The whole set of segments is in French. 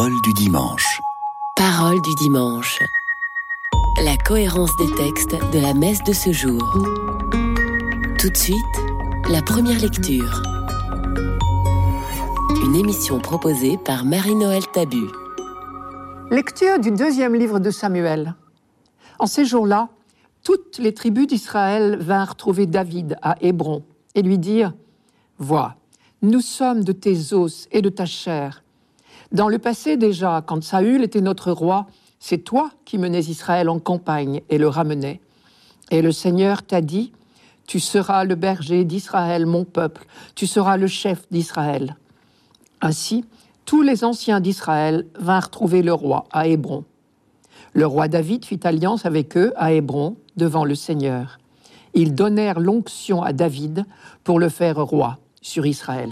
Parole du dimanche. Parole du dimanche. La cohérence des textes de la messe de ce jour. Tout de suite, la première lecture. Une émission proposée par Marie-Noël Tabu. Lecture du deuxième livre de Samuel. En ces jours-là, toutes les tribus d'Israël vinrent trouver David à Hébron et lui dire Vois, nous sommes de tes os et de ta chair. Dans le passé déjà, quand Saül était notre roi, c'est toi qui menais Israël en campagne et le ramenais. Et le Seigneur t'a dit, Tu seras le berger d'Israël, mon peuple, tu seras le chef d'Israël. Ainsi, tous les anciens d'Israël vinrent trouver le roi à Hébron. Le roi David fit alliance avec eux à Hébron devant le Seigneur. Ils donnèrent l'onction à David pour le faire roi sur Israël.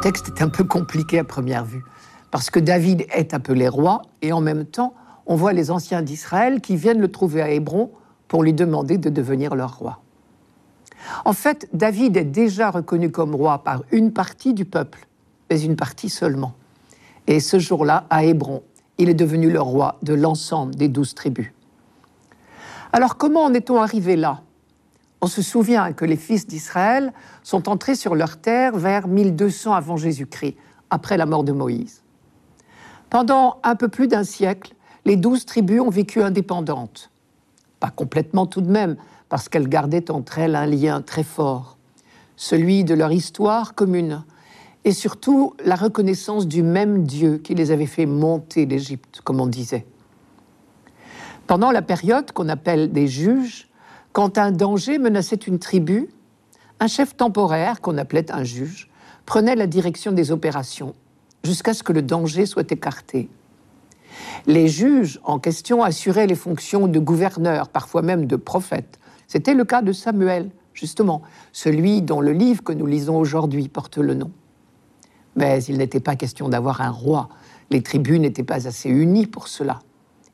Texte est un peu compliqué à première vue, parce que David est appelé roi, et en même temps, on voit les anciens d'Israël qui viennent le trouver à Hébron pour lui demander de devenir leur roi. En fait, David est déjà reconnu comme roi par une partie du peuple, mais une partie seulement. Et ce jour-là, à Hébron, il est devenu le roi de l'ensemble des douze tribus. Alors comment en est-on arrivé là? On se souvient que les fils d'Israël sont entrés sur leur terre vers 1200 avant Jésus-Christ, après la mort de Moïse. Pendant un peu plus d'un siècle, les douze tribus ont vécu indépendantes. Pas complètement tout de même, parce qu'elles gardaient entre elles un lien très fort, celui de leur histoire commune, et surtout la reconnaissance du même Dieu qui les avait fait monter d'Égypte, comme on disait. Pendant la période qu'on appelle des juges, quand un danger menaçait une tribu, un chef temporaire, qu'on appelait un juge, prenait la direction des opérations jusqu'à ce que le danger soit écarté. Les juges en question assuraient les fonctions de gouverneur, parfois même de prophète. C'était le cas de Samuel, justement, celui dont le livre que nous lisons aujourd'hui porte le nom. Mais il n'était pas question d'avoir un roi. Les tribus n'étaient pas assez unies pour cela.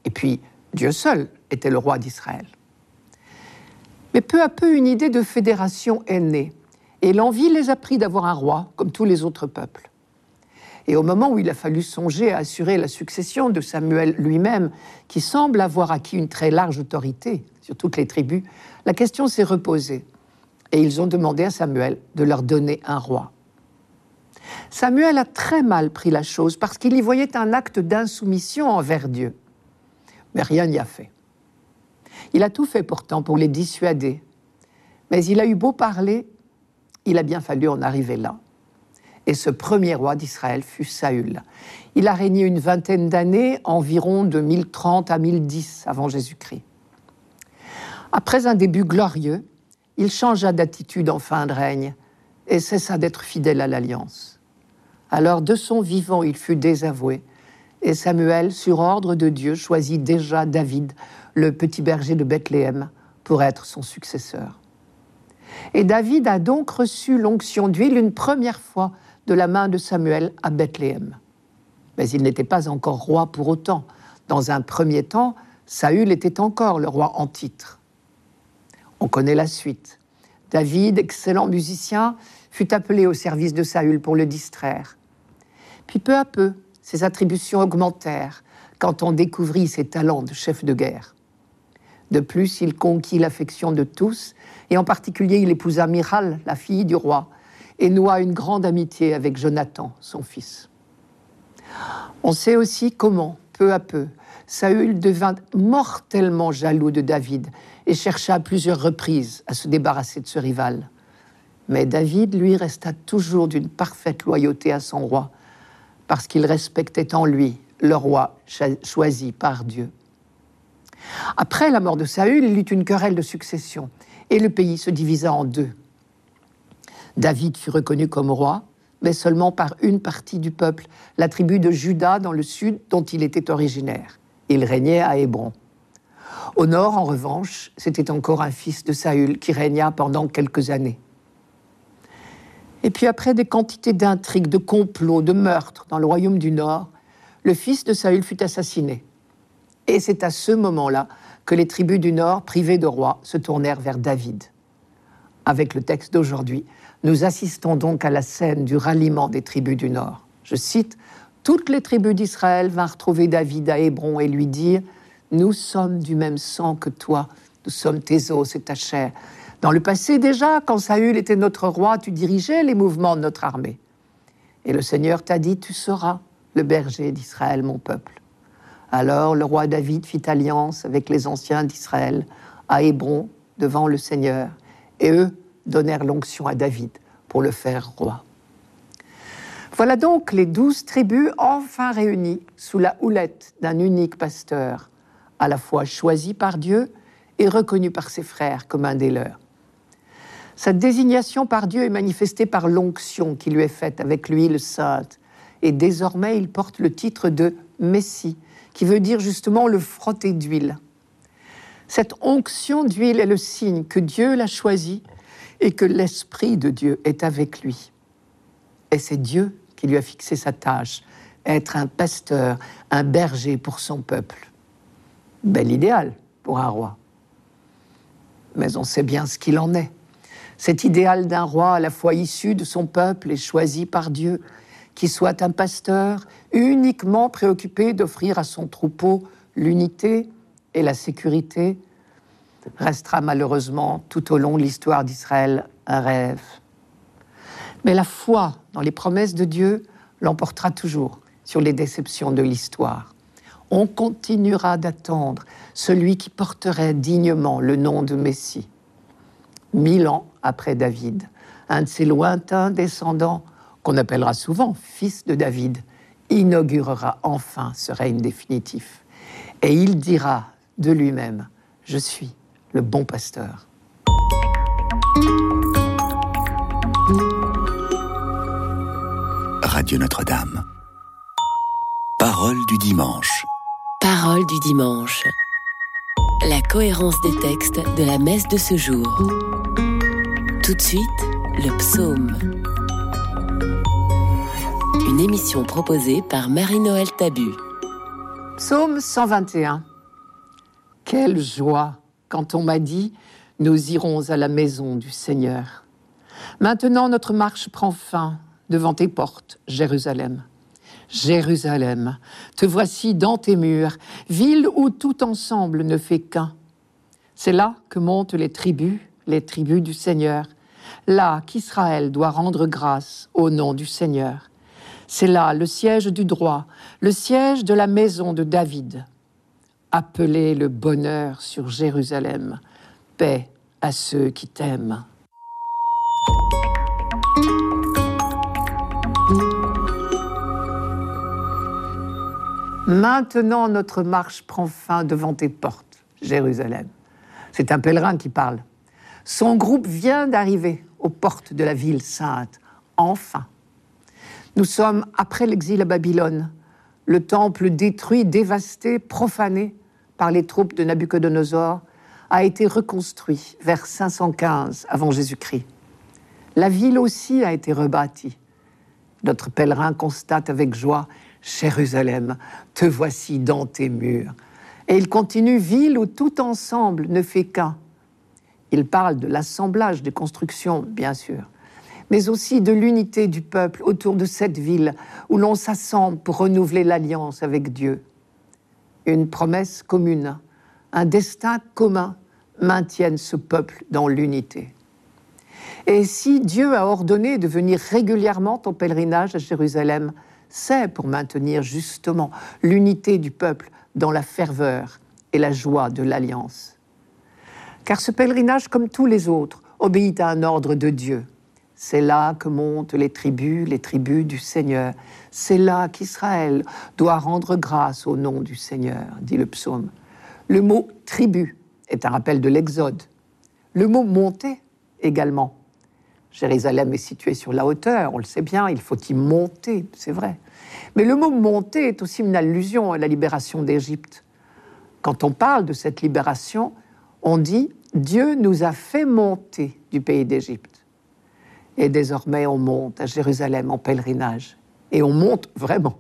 Et puis, Dieu seul était le roi d'Israël. Mais peu à peu, une idée de fédération est née, et l'envie les a pris d'avoir un roi, comme tous les autres peuples. Et au moment où il a fallu songer à assurer la succession de Samuel lui-même, qui semble avoir acquis une très large autorité sur toutes les tribus, la question s'est reposée. Et ils ont demandé à Samuel de leur donner un roi. Samuel a très mal pris la chose parce qu'il y voyait un acte d'insoumission envers Dieu mais rien n'y a fait. Il a tout fait pourtant pour les dissuader, mais il a eu beau parler, il a bien fallu en arriver là. Et ce premier roi d'Israël fut Saül. Il a régné une vingtaine d'années, environ de 1030 à 1010 avant Jésus-Christ. Après un début glorieux, il changea d'attitude en fin de règne et cessa d'être fidèle à l'alliance. Alors de son vivant, il fut désavoué et Samuel, sur ordre de Dieu, choisit déjà David, le petit berger de Bethléem, pour être son successeur. Et David a donc reçu l'onction d'huile une première fois de la main de Samuel à Bethléem. Mais il n'était pas encore roi pour autant. Dans un premier temps, Saül était encore le roi en titre. On connaît la suite. David, excellent musicien, fut appelé au service de Saül pour le distraire. Puis peu à peu, ses attributions augmentèrent quand on découvrit ses talents de chef de guerre. De plus, il conquit l'affection de tous, et en particulier il épousa Miral, la fille du roi, et noua une grande amitié avec Jonathan, son fils. On sait aussi comment, peu à peu, Saül devint mortellement jaloux de David et chercha à plusieurs reprises à se débarrasser de ce rival. Mais David, lui, resta toujours d'une parfaite loyauté à son roi, parce qu'il respectait en lui le roi choisi par Dieu. Après la mort de Saül, il eut une querelle de succession et le pays se divisa en deux. David fut reconnu comme roi, mais seulement par une partie du peuple, la tribu de Juda dans le sud dont il était originaire. Il régnait à Hébron. Au nord, en revanche, c'était encore un fils de Saül qui régna pendant quelques années. Et puis après des quantités d'intrigues, de complots, de meurtres dans le royaume du Nord, le fils de Saül fut assassiné. Et c'est à ce moment-là que les tribus du Nord, privées de roi, se tournèrent vers David. Avec le texte d'aujourd'hui, nous assistons donc à la scène du ralliement des tribus du Nord. Je cite, Toutes les tribus d'Israël vinrent trouver David à Hébron et lui dire, Nous sommes du même sang que toi, nous sommes tes os et ta chair. Dans le passé déjà, quand Saül était notre roi, tu dirigeais les mouvements de notre armée. Et le Seigneur t'a dit, Tu seras le berger d'Israël, mon peuple. Alors le roi David fit alliance avec les anciens d'Israël à Hébron devant le Seigneur, et eux donnèrent l'onction à David pour le faire roi. Voilà donc les douze tribus enfin réunies sous la houlette d'un unique pasteur, à la fois choisi par Dieu et reconnu par ses frères comme un des leurs. Cette désignation par Dieu est manifestée par l'onction qui lui est faite avec l'huile sainte, et désormais il porte le titre de Messie, qui veut dire justement le frotter d'huile. Cette onction d'huile est le signe que Dieu l'a choisi et que l'Esprit de Dieu est avec lui. Et c'est Dieu qui lui a fixé sa tâche, être un pasteur, un berger pour son peuple. Bel idéal pour un roi. Mais on sait bien ce qu'il en est. Cet idéal d'un roi à la fois issu de son peuple et choisi par Dieu, qui soit un pasteur uniquement préoccupé d'offrir à son troupeau l'unité et la sécurité, restera malheureusement tout au long de l'histoire d'Israël un rêve. Mais la foi dans les promesses de Dieu l'emportera toujours sur les déceptions de l'histoire. On continuera d'attendre celui qui porterait dignement le nom de Messie. Mille ans après David, un de ses lointains descendants, qu'on appellera souvent fils de David, inaugurera enfin ce règne définitif. Et il dira de lui-même, je suis le bon pasteur. Radio Notre-Dame. Parole du dimanche. Parole du dimanche. La cohérence des textes de la messe de ce jour. Tout de suite, le psaume. Une émission proposée par Marie-Noël Tabu. Psaume 121. Quelle joie quand on m'a dit Nous irons à la maison du Seigneur. Maintenant notre marche prend fin devant tes portes, Jérusalem. Jérusalem, te voici dans tes murs, ville où tout ensemble ne fait qu'un. C'est là que montent les tribus, les tribus du Seigneur, là qu'Israël doit rendre grâce au nom du Seigneur. C'est là le siège du droit, le siège de la maison de David. Appelez le bonheur sur Jérusalem, paix à ceux qui t'aiment. Maintenant notre marche prend fin devant tes portes, Jérusalem. C'est un pèlerin qui parle. Son groupe vient d'arriver aux portes de la ville sainte, enfin. Nous sommes après l'exil à Babylone, le temple détruit, dévasté, profané par les troupes de Nabuchodonosor, a été reconstruit vers 515 avant Jésus-Christ. La ville aussi a été rebâtie. Notre pèlerin constate avec joie Jérusalem, te voici dans tes murs. Et il continue, ville où tout ensemble ne fait qu'un. Il parle de l'assemblage des constructions, bien sûr, mais aussi de l'unité du peuple autour de cette ville où l'on s'assemble pour renouveler l'alliance avec Dieu. Une promesse commune, un destin commun maintiennent ce peuple dans l'unité. Et si Dieu a ordonné de venir régulièrement en pèlerinage à Jérusalem, c'est pour maintenir justement l'unité du peuple dans la ferveur et la joie de l'alliance. Car ce pèlerinage, comme tous les autres, obéit à un ordre de Dieu. C'est là que montent les tribus, les tribus du Seigneur. C'est là qu'Israël doit rendre grâce au nom du Seigneur, dit le psaume. Le mot tribu est un rappel de l'Exode. Le mot monter également Jérusalem est située sur la hauteur, on le sait bien, il faut y monter, c'est vrai. Mais le mot monter est aussi une allusion à la libération d'Égypte. Quand on parle de cette libération, on dit Dieu nous a fait monter du pays d'Égypte. Et désormais, on monte à Jérusalem en pèlerinage. Et on monte vraiment.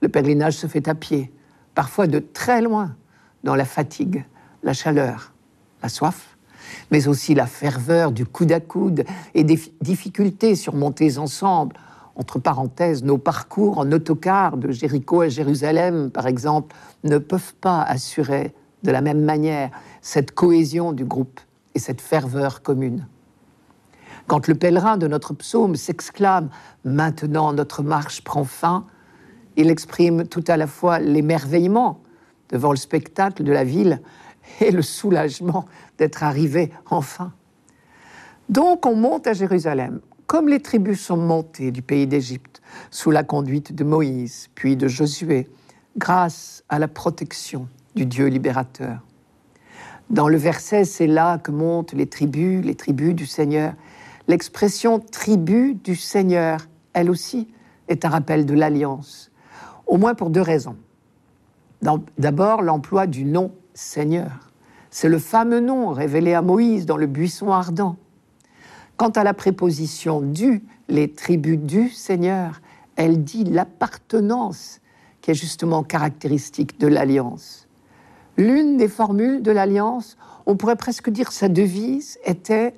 Le pèlerinage se fait à pied, parfois de très loin, dans la fatigue, la chaleur, la soif. mais aussi la ferveur du coude à coude et des difficultés surmontées ensemble. Entre parenthèses, nos parcours en autocar de Jéricho à Jérusalem, par exemple, ne peuvent pas assurer de la même manière cette cohésion du groupe et cette ferveur commune. Quand le pèlerin de notre psaume s'exclame Maintenant notre marche prend fin, il exprime tout à la fois l'émerveillement devant le spectacle de la ville et le soulagement d'être arrivé enfin. Donc on monte à Jérusalem, comme les tribus sont montées du pays d'Égypte, sous la conduite de Moïse, puis de Josué, grâce à la protection du Dieu libérateur. Dans le verset, c'est là que montent les tribus, les tribus du Seigneur. L'expression tribu du Seigneur, elle aussi, est un rappel de l'alliance, au moins pour deux raisons. D'abord, l'emploi du nom Seigneur. C'est le fameux nom révélé à Moïse dans le buisson ardent. Quant à la préposition du, les tribus du Seigneur, elle dit l'appartenance qui est justement caractéristique de l'alliance. L'une des formules de l'alliance, on pourrait presque dire sa devise, était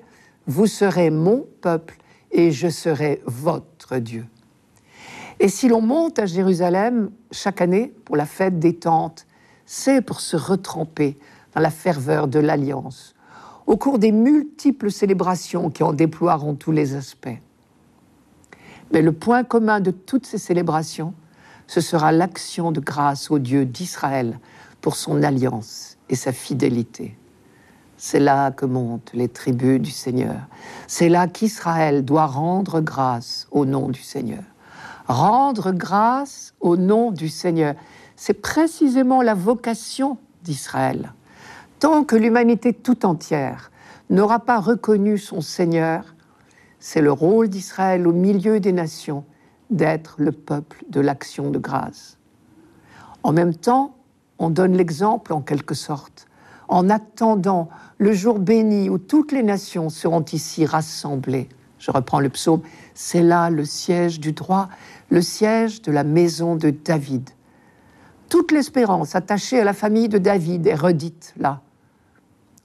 Vous serez mon peuple et je serai votre Dieu. Et si l'on monte à Jérusalem chaque année pour la fête des tentes, c'est pour se retremper dans la ferveur de l'alliance, au cours des multiples célébrations qui en déploieront tous les aspects. Mais le point commun de toutes ces célébrations, ce sera l'action de grâce au Dieu d'Israël pour son alliance et sa fidélité. C'est là que montent les tribus du Seigneur. C'est là qu'Israël doit rendre grâce au nom du Seigneur rendre grâce au nom du Seigneur. C'est précisément la vocation d'Israël. Tant que l'humanité tout entière n'aura pas reconnu son Seigneur, c'est le rôle d'Israël au milieu des nations d'être le peuple de l'action de grâce. En même temps, on donne l'exemple en quelque sorte, en attendant le jour béni où toutes les nations seront ici rassemblées. Je reprends le psaume, c'est là le siège du droit, le siège de la maison de David. Toute l'espérance attachée à la famille de David est redite là.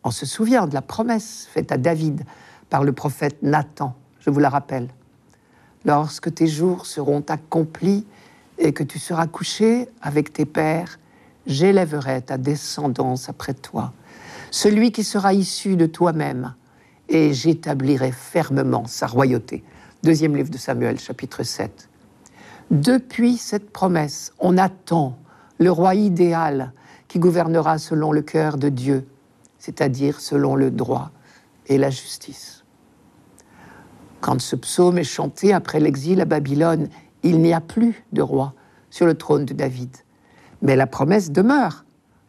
On se souvient de la promesse faite à David par le prophète Nathan, je vous la rappelle. Lorsque tes jours seront accomplis et que tu seras couché avec tes pères, j'élèverai ta descendance après toi, celui qui sera issu de toi-même, et j'établirai fermement sa royauté. Deuxième livre de Samuel, chapitre 7. Depuis cette promesse, on attend le roi idéal qui gouvernera selon le cœur de Dieu, c'est-à-dire selon le droit et la justice. Quand ce psaume est chanté après l'exil à Babylone, il n'y a plus de roi sur le trône de David. Mais la promesse demeure,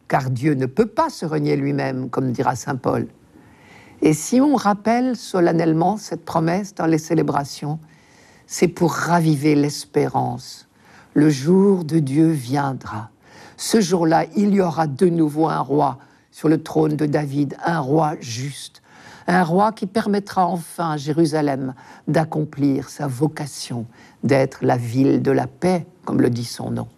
car Dieu ne peut pas se renier lui-même, comme dira Saint Paul. Et si on rappelle solennellement cette promesse dans les célébrations, c'est pour raviver l'espérance. Le jour de Dieu viendra. Ce jour-là, il y aura de nouveau un roi sur le trône de David, un roi juste, un roi qui permettra enfin à Jérusalem d'accomplir sa vocation d'être la ville de la paix, comme le dit son nom.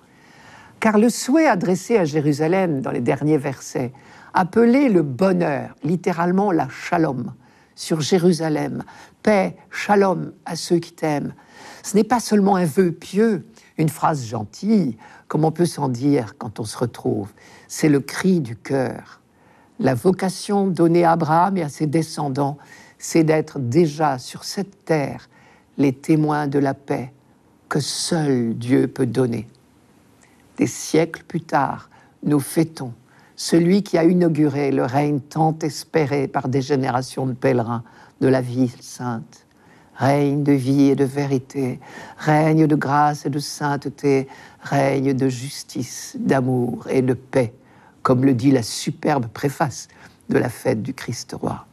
Car le souhait adressé à Jérusalem dans les derniers versets, appelé le bonheur, littéralement la shalom, sur Jérusalem, paix, shalom à ceux qui t'aiment. Ce n'est pas seulement un vœu pieux, une phrase gentille, comme on peut s'en dire quand on se retrouve. C'est le cri du cœur. La vocation donnée à Abraham et à ses descendants, c'est d'être déjà sur cette terre les témoins de la paix que seul Dieu peut donner. Des siècles plus tard, nous fêtons celui qui a inauguré le règne tant espéré par des générations de pèlerins de la ville sainte. Règne de vie et de vérité, règne de grâce et de sainteté, règne de justice, d'amour et de paix, comme le dit la superbe préface de la fête du Christ roi.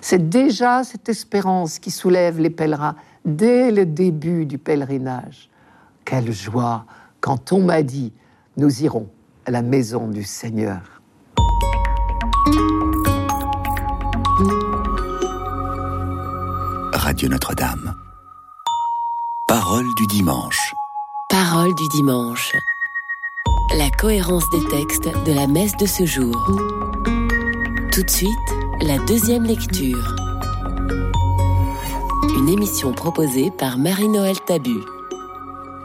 C'est déjà cette espérance qui soulève les pèlerins dès le début du pèlerinage. Quelle joie quand on m'a dit, nous irons à la maison du Seigneur. Radio Notre-Dame. Parole du dimanche. Parole du dimanche. La cohérence des textes de la messe de ce jour. Tout de suite, La deuxième lecture. Une émission proposée par Marie-Noël Tabu.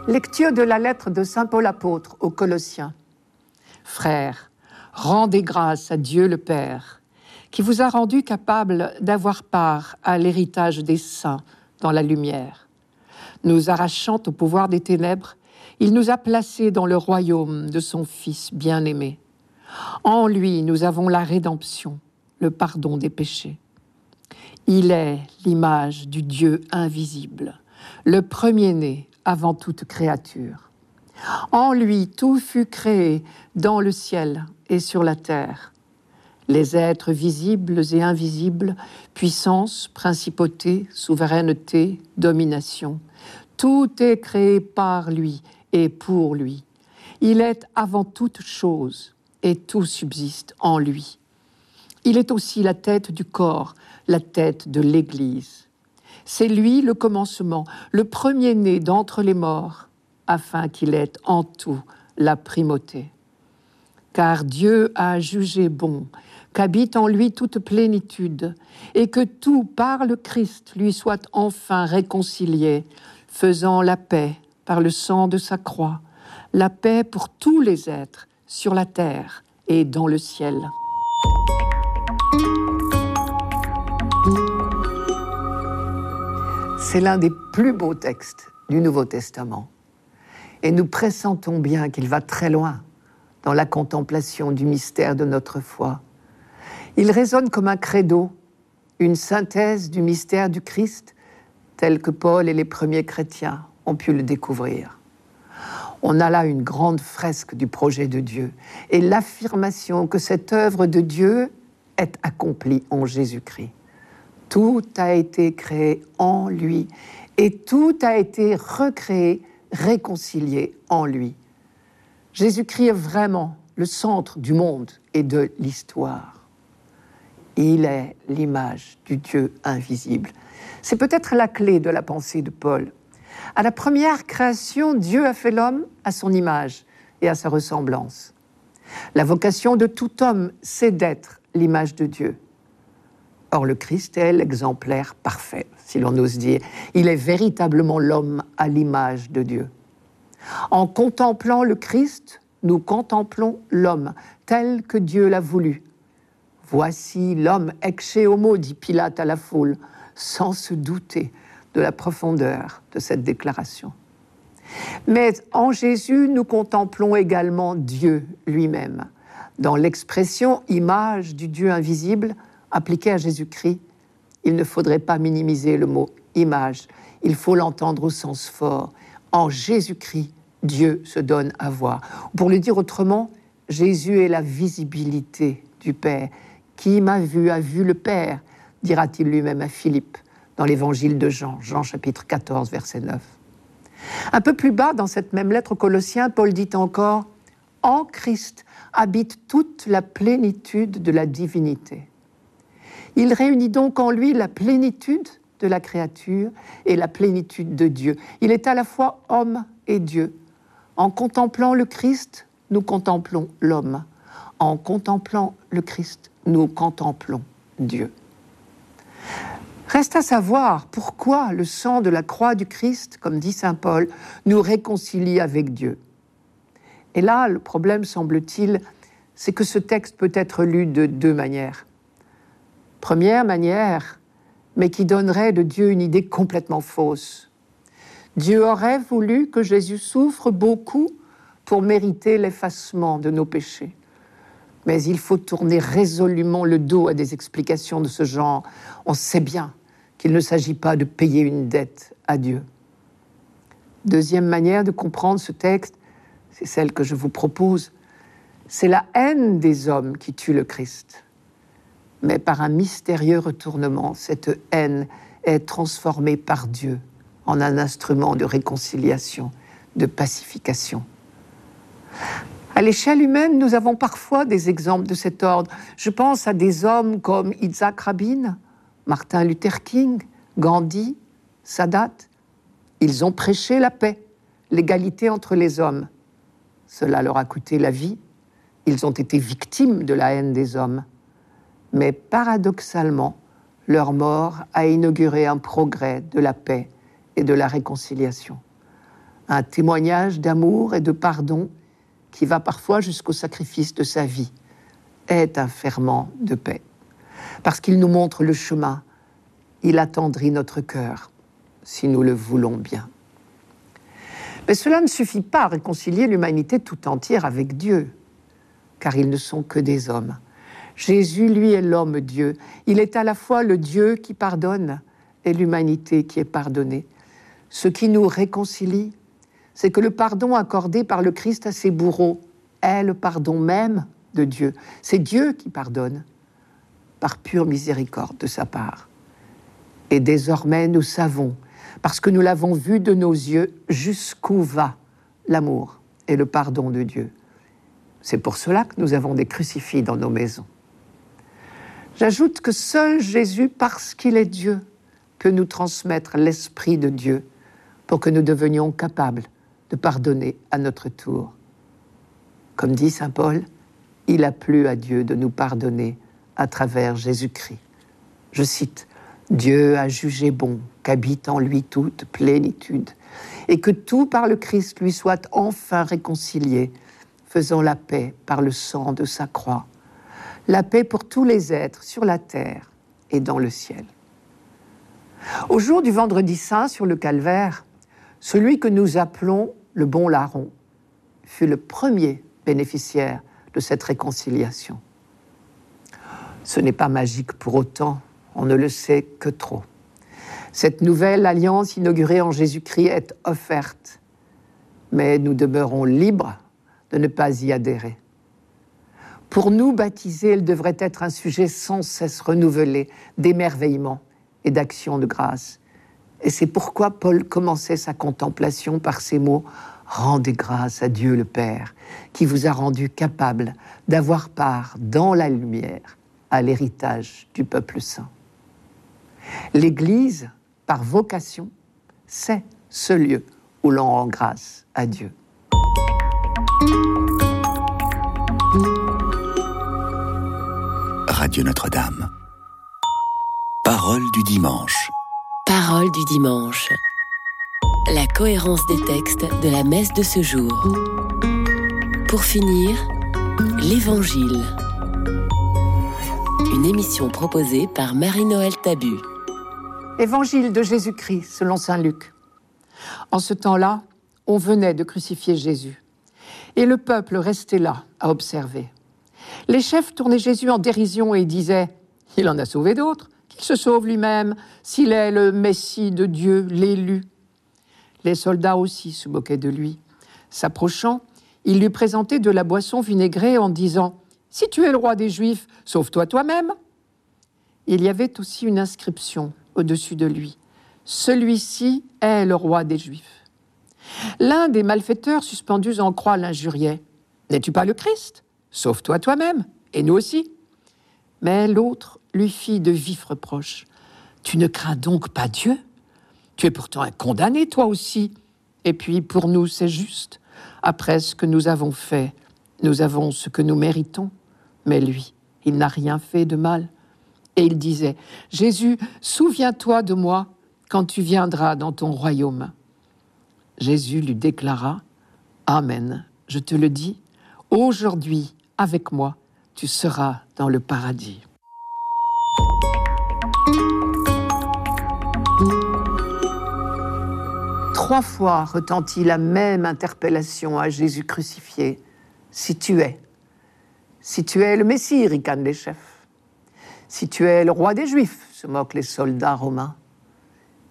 Lecture de la lettre de Saint Paul apôtre aux Colossiens. Frères, rendez grâce à Dieu le Père, qui vous a rendu capable d'avoir part à l'héritage des saints dans la lumière. Nous arrachant au pouvoir des ténèbres, il nous a placés dans le royaume de son Fils bien-aimé. En lui, nous avons la rédemption, le pardon des péchés. Il est l'image du Dieu invisible, le premier-né avant toute créature. En lui, tout fut créé dans le ciel et sur la terre. Les êtres visibles et invisibles, puissance, principauté, souveraineté, domination, tout est créé par lui et pour lui. Il est avant toute chose et tout subsiste en lui. Il est aussi la tête du corps, la tête de l'Église. C'est lui le commencement, le premier-né d'entre les morts, afin qu'il ait en tout la primauté. Car Dieu a jugé bon qu'habite en lui toute plénitude, et que tout par le Christ lui soit enfin réconcilié, faisant la paix par le sang de sa croix, la paix pour tous les êtres sur la terre et dans le ciel. C'est l'un des plus beaux textes du Nouveau Testament. Et nous pressentons bien qu'il va très loin dans la contemplation du mystère de notre foi. Il résonne comme un credo, une synthèse du mystère du Christ tel que Paul et les premiers chrétiens ont pu le découvrir. On a là une grande fresque du projet de Dieu et l'affirmation que cette œuvre de Dieu est accomplie en Jésus-Christ. Tout a été créé en lui et tout a été recréé, réconcilié en lui. Jésus-Christ est vraiment le centre du monde et de l'histoire. Il est l'image du Dieu invisible. C'est peut-être la clé de la pensée de Paul. À la première création, Dieu a fait l'homme à son image et à sa ressemblance. La vocation de tout homme, c'est d'être l'image de Dieu. Or, le Christ est l'exemplaire parfait, si l'on ose dire. Il est véritablement l'homme à l'image de Dieu. En contemplant le Christ, nous contemplons l'homme tel que Dieu l'a voulu. Voici l'homme ex homo, dit Pilate à la foule, sans se douter de la profondeur de cette déclaration. Mais en Jésus, nous contemplons également Dieu lui-même. Dans l'expression image du Dieu invisible appliquée à Jésus-Christ, il ne faudrait pas minimiser le mot image, il faut l'entendre au sens fort. En Jésus-Christ, Dieu se donne à voir. Pour le dire autrement, Jésus est la visibilité du Père. Qui m'a vu a vu le Père, dira-t-il lui-même à Philippe dans l'évangile de Jean, Jean chapitre 14, verset 9. Un peu plus bas, dans cette même lettre aux Colossiens, Paul dit encore En Christ habite toute la plénitude de la divinité. Il réunit donc en lui la plénitude de la créature et la plénitude de Dieu. Il est à la fois homme et Dieu. En contemplant le Christ, nous contemplons l'homme. En contemplant le Christ, nous contemplons Dieu. Reste à savoir pourquoi le sang de la croix du Christ, comme dit Saint Paul, nous réconcilie avec Dieu. Et là, le problème, semble-t-il, c'est que ce texte peut être lu de deux manières. Première manière, mais qui donnerait de Dieu une idée complètement fausse. Dieu aurait voulu que Jésus souffre beaucoup pour mériter l'effacement de nos péchés. Mais il faut tourner résolument le dos à des explications de ce genre. On sait bien qu'il ne s'agit pas de payer une dette à Dieu. Deuxième manière de comprendre ce texte, c'est celle que je vous propose. C'est la haine des hommes qui tue le Christ. Mais par un mystérieux retournement, cette haine est transformée par Dieu en un instrument de réconciliation, de pacification. À l'échelle humaine, nous avons parfois des exemples de cet ordre. Je pense à des hommes comme Isaac Rabin, Martin Luther King, Gandhi, Sadat, ils ont prêché la paix, l'égalité entre les hommes. Cela leur a coûté la vie. Ils ont été victimes de la haine des hommes. Mais paradoxalement, leur mort a inauguré un progrès de la paix et de la réconciliation. Un témoignage d'amour et de pardon qui va parfois jusqu'au sacrifice de sa vie est un ferment de paix. Parce qu'il nous montre le chemin, il attendrit notre cœur, si nous le voulons bien. Mais cela ne suffit pas à réconcilier l'humanité tout entière avec Dieu, car ils ne sont que des hommes. Jésus, lui, est l'homme Dieu. Il est à la fois le Dieu qui pardonne et l'humanité qui est pardonnée. Ce qui nous réconcilie, c'est que le pardon accordé par le Christ à ses bourreaux est le pardon même de Dieu. C'est Dieu qui pardonne par pure miséricorde de sa part. Et désormais, nous savons, parce que nous l'avons vu de nos yeux, jusqu'où va l'amour et le pardon de Dieu. C'est pour cela que nous avons des crucifix dans nos maisons. J'ajoute que seul Jésus, parce qu'il est Dieu, peut nous transmettre l'Esprit de Dieu pour que nous devenions capables de pardonner à notre tour. Comme dit Saint Paul, il a plu à Dieu de nous pardonner à travers Jésus-Christ. Je cite, Dieu a jugé bon qu'habite en lui toute plénitude, et que tout par le Christ lui soit enfin réconcilié, faisant la paix par le sang de sa croix la paix pour tous les êtres sur la terre et dans le ciel. Au jour du vendredi saint sur le calvaire, celui que nous appelons le bon larron fut le premier bénéficiaire de cette réconciliation. Ce n'est pas magique pour autant, on ne le sait que trop. Cette nouvelle alliance inaugurée en Jésus-Christ est offerte, mais nous demeurons libres de ne pas y adhérer. Pour nous, baptisés, elle devrait être un sujet sans cesse renouvelé d'émerveillement et d'action de grâce. Et c'est pourquoi Paul commençait sa contemplation par ces mots Rendez grâce à Dieu le Père, qui vous a rendu capable d'avoir part dans la lumière à l'héritage du peuple saint. L'Église, par vocation, c'est ce lieu où l'on rend grâce à Dieu. Radio Notre-Dame. Parole du dimanche. Parole du dimanche. La cohérence des textes de la messe de ce jour. Pour finir, l'Évangile. Une émission proposée par Marie-Noël Tabu. Évangile de Jésus-Christ selon Saint Luc. En ce temps-là, on venait de crucifier Jésus. Et le peuple restait là à observer. Les chefs tournaient Jésus en dérision et disaient Il en a sauvé d'autres, qu'il se sauve lui-même, s'il est le Messie de Dieu, l'élu. Les soldats aussi se moquaient de lui. S'approchant, ils lui présentaient de la boisson vinaigrée en disant Si tu es le roi des Juifs, sauve-toi toi-même. Il y avait aussi une inscription au-dessus de lui Celui-ci est le roi des Juifs. L'un des malfaiteurs suspendus en croix l'injuriait N'es-tu pas le Christ? Sauve-toi toi-même, et nous aussi. Mais l'autre lui fit de vifs reproches. Tu ne crains donc pas Dieu? Tu es pourtant un condamné, toi aussi. Et puis, pour nous, c'est juste. Après ce que nous avons fait, nous avons ce que nous méritons. Mais lui, il n'a rien fait de mal. Et il disait, Jésus, souviens-toi de moi quand tu viendras dans ton royaume. Jésus lui déclara, Amen, je te le dis, aujourd'hui, avec moi, tu seras dans le paradis. Trois fois retentit la même interpellation à Jésus crucifié. Si tu es, si tu es le Messie, ricanent les chefs. Si tu es le roi des Juifs, se moquent les soldats romains.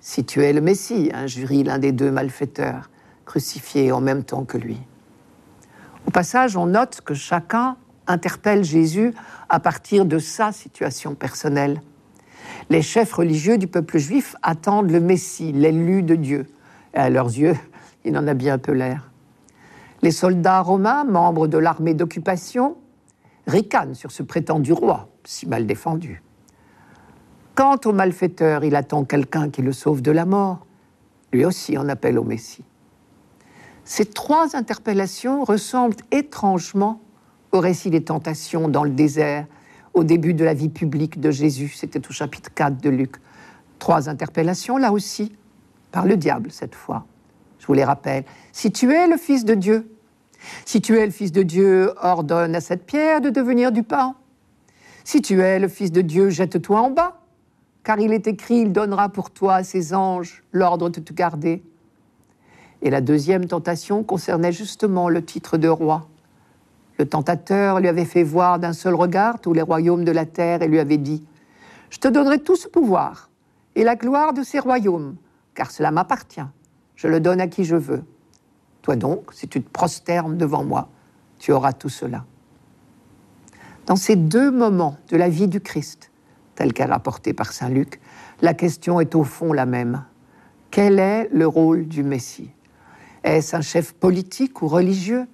Si tu es le Messie, injurie l'un des deux malfaiteurs, crucifié en même temps que lui. Au passage, on note que chacun interpelle Jésus à partir de sa situation personnelle. Les chefs religieux du peuple juif attendent le Messie, l'élu de Dieu. Et à leurs yeux, il en a bien peu l'air. Les soldats romains, membres de l'armée d'occupation, ricanent sur ce prétendu roi, si mal défendu. Quant au malfaiteur, il attend quelqu'un qui le sauve de la mort. Lui aussi en appelle au Messie. Ces trois interpellations ressemblent étrangement au récit des tentations dans le désert, au début de la vie publique de Jésus. C'était au chapitre 4 de Luc. Trois interpellations, là aussi, par le diable cette fois. Je vous les rappelle. Si tu es le Fils de Dieu, si tu es le Fils de Dieu, ordonne à cette pierre de devenir du pain. Si tu es le Fils de Dieu, jette-toi en bas, car il est écrit, il donnera pour toi à ses anges l'ordre de te garder. Et la deuxième tentation concernait justement le titre de roi. Le tentateur lui avait fait voir d'un seul regard tous les royaumes de la terre et lui avait dit, Je te donnerai tout ce pouvoir et la gloire de ces royaumes, car cela m'appartient. Je le donne à qui je veux. Toi donc, si tu te prosternes devant moi, tu auras tout cela. Dans ces deux moments de la vie du Christ, tel qu'elle rapporté par Saint Luc, la question est au fond la même. Quel est le rôle du Messie? Est-ce un chef politique ou religieux?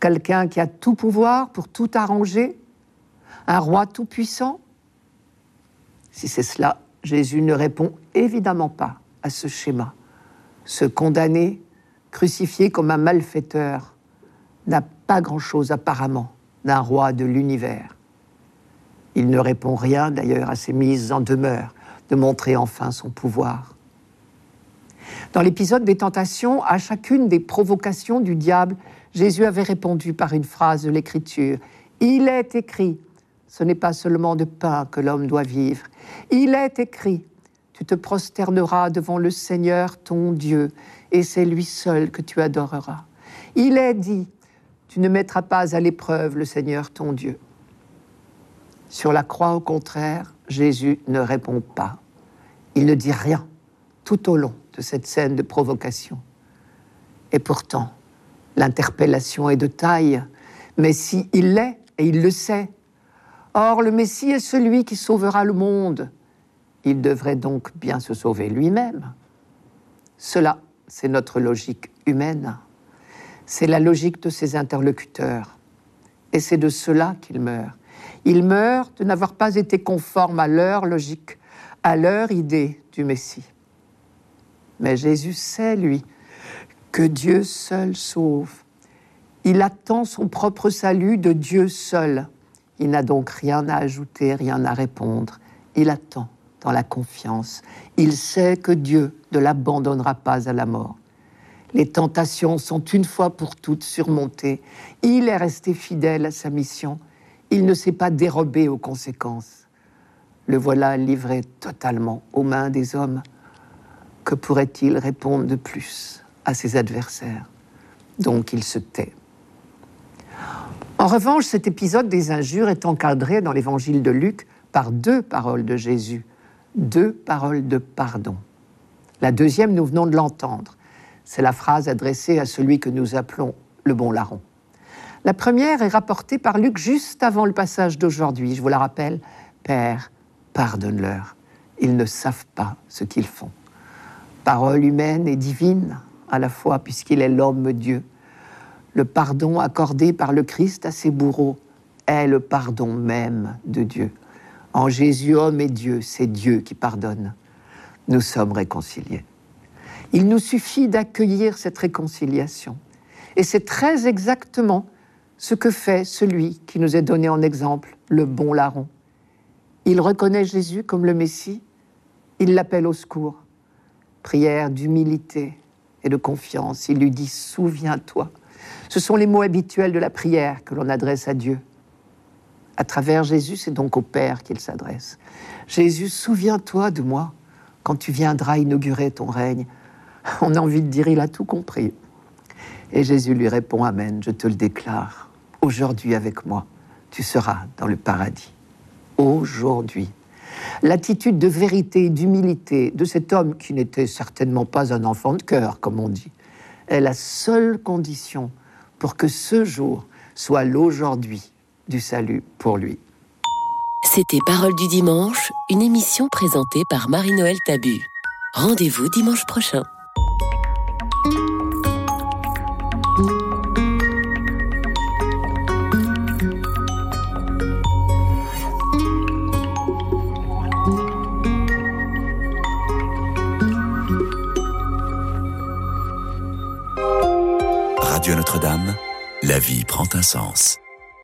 Quelqu'un qui a tout pouvoir pour tout arranger Un roi tout-puissant Si c'est cela, Jésus ne répond évidemment pas à ce schéma. Ce condamné, crucifié comme un malfaiteur, n'a pas grand-chose apparemment d'un roi de l'univers. Il ne répond rien d'ailleurs à ces mises en demeure de montrer enfin son pouvoir. Dans l'épisode des tentations, à chacune des provocations du diable, Jésus avait répondu par une phrase de l'Écriture. Il est écrit, ce n'est pas seulement de pain que l'homme doit vivre. Il est écrit, tu te prosterneras devant le Seigneur ton Dieu, et c'est lui seul que tu adoreras. Il est dit, tu ne mettras pas à l'épreuve le Seigneur ton Dieu. Sur la croix, au contraire, Jésus ne répond pas. Il ne dit rien tout au long de cette scène de provocation. Et pourtant, l'interpellation est de taille, mais si il l'est, et il le sait, Or, le Messie est celui qui sauvera le monde. Il devrait donc bien se sauver lui-même. Cela, c'est notre logique humaine. C'est la logique de ses interlocuteurs. Et c'est de cela qu'il meurt. Il meurt de n'avoir pas été conforme à leur logique, à leur idée du Messie. Mais Jésus sait, lui, que Dieu seul sauve. Il attend son propre salut de Dieu seul. Il n'a donc rien à ajouter, rien à répondre. Il attend dans la confiance. Il sait que Dieu ne l'abandonnera pas à la mort. Les tentations sont une fois pour toutes surmontées. Il est resté fidèle à sa mission. Il ne s'est pas dérobé aux conséquences. Le voilà livré totalement aux mains des hommes. Que pourrait-il répondre de plus à ses adversaires Donc il se tait? En revanche, cet épisode des injures est encadré dans l'évangile de Luc par deux paroles de Jésus, deux paroles de pardon. La deuxième, nous venons de l'entendre. C'est la phrase adressée à celui que nous appelons le bon larron. La première est rapportée par Luc juste avant le passage d'aujourd'hui. Je vous la rappelle. Père, pardonne-leur. Ils ne savent pas ce qu'ils font. Parole humaine et divine à la fois, puisqu'il est l'homme Dieu le pardon accordé par le Christ à ses bourreaux est le pardon même de Dieu. En Jésus, homme et Dieu, c'est Dieu qui pardonne. Nous sommes réconciliés. Il nous suffit d'accueillir cette réconciliation. Et c'est très exactement ce que fait celui qui nous est donné en exemple, le bon larron. Il reconnaît Jésus comme le Messie, il l'appelle au secours. Prière d'humilité et de confiance, il lui dit, souviens-toi ce sont les mots habituels de la prière que l'on adresse à Dieu. À travers Jésus, c'est donc au Père qu'il s'adresse. Jésus, souviens-toi de moi quand tu viendras inaugurer ton règne. On a envie de dire, il a tout compris. Et Jésus lui répond, Amen, je te le déclare. Aujourd'hui avec moi, tu seras dans le paradis. Aujourd'hui. L'attitude de vérité et d'humilité de cet homme qui n'était certainement pas un enfant de cœur, comme on dit, est la seule condition pour que ce jour soit l'aujourd'hui du salut pour lui. C'était Parole du dimanche, une émission présentée par Marie-Noël Tabu. Rendez-vous dimanche prochain. La vie prend un sens.